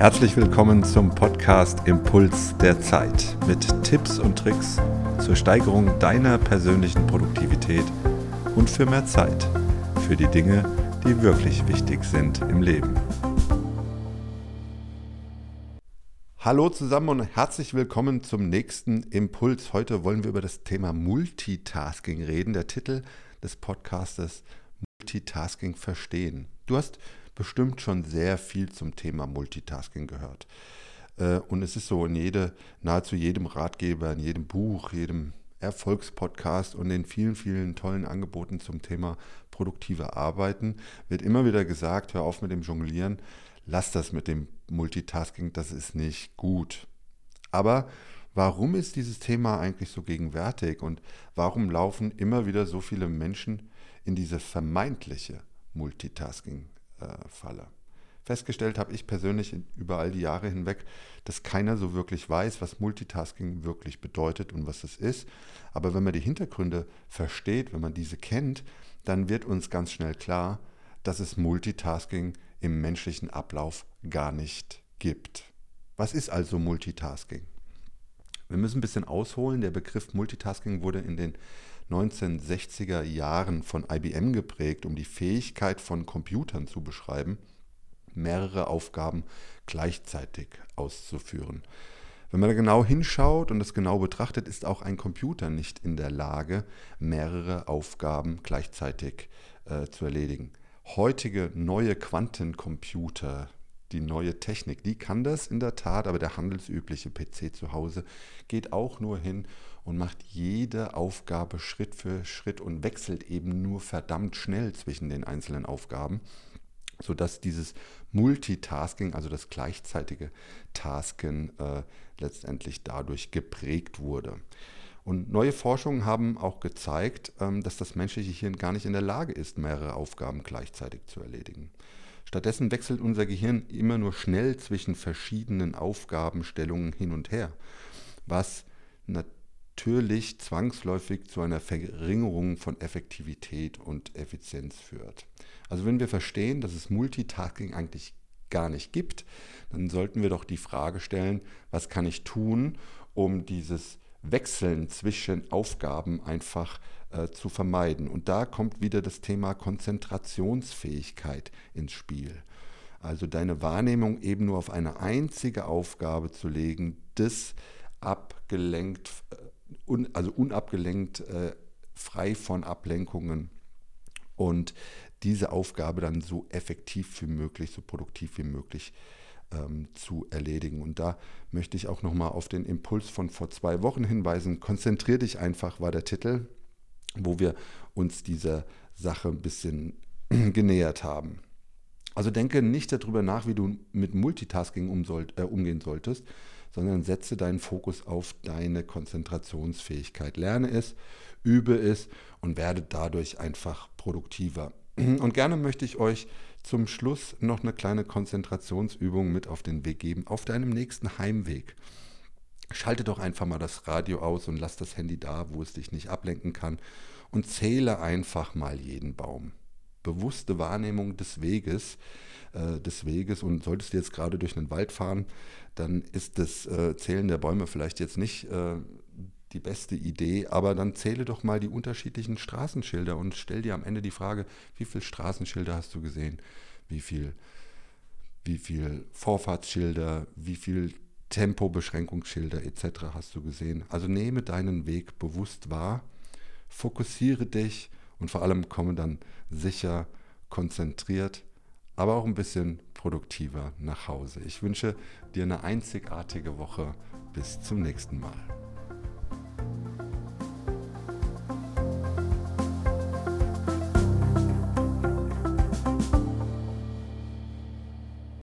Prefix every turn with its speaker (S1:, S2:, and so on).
S1: Herzlich willkommen zum Podcast Impuls der Zeit mit Tipps und Tricks zur Steigerung deiner persönlichen Produktivität und für mehr Zeit für die Dinge, die wirklich wichtig sind im Leben. Hallo zusammen und herzlich willkommen zum nächsten Impuls. Heute wollen wir über das Thema Multitasking reden. Der Titel des Podcastes Multitasking verstehen. Du hast bestimmt schon sehr viel zum Thema Multitasking gehört. Äh, und es ist so in jede, nahezu jedem Ratgeber, in jedem Buch, jedem Erfolgspodcast und den vielen, vielen tollen Angeboten zum Thema produktive Arbeiten wird immer wieder gesagt, hör auf mit dem Jonglieren, lass das mit dem Multitasking, das ist nicht gut. Aber warum ist dieses Thema eigentlich so gegenwärtig und warum laufen immer wieder so viele Menschen in diese vermeintliche Multitasking falle. Festgestellt habe ich persönlich über all die Jahre hinweg, dass keiner so wirklich weiß, was Multitasking wirklich bedeutet und was es ist. Aber wenn man die Hintergründe versteht, wenn man diese kennt, dann wird uns ganz schnell klar, dass es Multitasking im menschlichen Ablauf gar nicht gibt. Was ist also Multitasking? Wir müssen ein bisschen ausholen. Der Begriff Multitasking wurde in den 1960er Jahren von IBM geprägt, um die Fähigkeit von Computern zu beschreiben, mehrere Aufgaben gleichzeitig auszuführen. Wenn man da genau hinschaut und das genau betrachtet, ist auch ein Computer nicht in der Lage, mehrere Aufgaben gleichzeitig äh, zu erledigen. Heutige neue Quantencomputer, die neue Technik, die kann das in der Tat, aber der handelsübliche PC zu Hause geht auch nur hin und macht jede Aufgabe Schritt für Schritt und wechselt eben nur verdammt schnell zwischen den einzelnen Aufgaben, sodass dieses Multitasking, also das gleichzeitige Tasken, äh, letztendlich dadurch geprägt wurde. Und neue Forschungen haben auch gezeigt, ähm, dass das menschliche Hirn gar nicht in der Lage ist, mehrere Aufgaben gleichzeitig zu erledigen. Stattdessen wechselt unser Gehirn immer nur schnell zwischen verschiedenen Aufgabenstellungen hin und her, was natürlich zwangsläufig zu einer Verringerung von Effektivität und Effizienz führt. Also wenn wir verstehen, dass es Multitasking eigentlich gar nicht gibt, dann sollten wir doch die Frage stellen, was kann ich tun, um dieses Wechseln zwischen Aufgaben einfach äh, zu vermeiden. Und da kommt wieder das Thema Konzentrationsfähigkeit ins Spiel. Also deine Wahrnehmung eben nur auf eine einzige Aufgabe zu legen, das abgelenkt, äh, un, also unabgelenkt, äh, frei von Ablenkungen und diese Aufgabe dann so effektiv wie möglich, so produktiv wie möglich ähm, zu erledigen. Und da möchte ich auch nochmal auf den Impuls von vor zwei Wochen hinweisen. Konzentrier dich einfach, war der Titel, wo wir uns dieser Sache ein bisschen genähert haben. Also denke nicht darüber nach, wie du mit Multitasking um soll, äh, umgehen solltest, sondern setze deinen Fokus auf deine Konzentrationsfähigkeit. Lerne es, übe es und werde dadurch einfach produktiver. Und gerne möchte ich euch zum Schluss noch eine kleine Konzentrationsübung mit auf den Weg geben, auf deinem nächsten Heimweg. Schalte doch einfach mal das Radio aus und lass das Handy da, wo es dich nicht ablenken kann und zähle einfach mal jeden Baum. Bewusste Wahrnehmung des Weges, äh, des Weges und solltest du jetzt gerade durch einen Wald fahren, dann ist das äh, Zählen der Bäume vielleicht jetzt nicht äh, die beste Idee, aber dann zähle doch mal die unterschiedlichen Straßenschilder und stell dir am Ende die Frage, wie viele Straßenschilder hast du gesehen? Wie viel, wie viel Vorfahrtsschilder, wie viel Tempobeschränkungsschilder etc. hast du gesehen? Also nehme deinen Weg bewusst wahr, fokussiere dich und vor allem komme dann sicher, konzentriert, aber auch ein bisschen produktiver nach Hause. Ich wünsche dir eine einzigartige Woche. Bis zum nächsten Mal.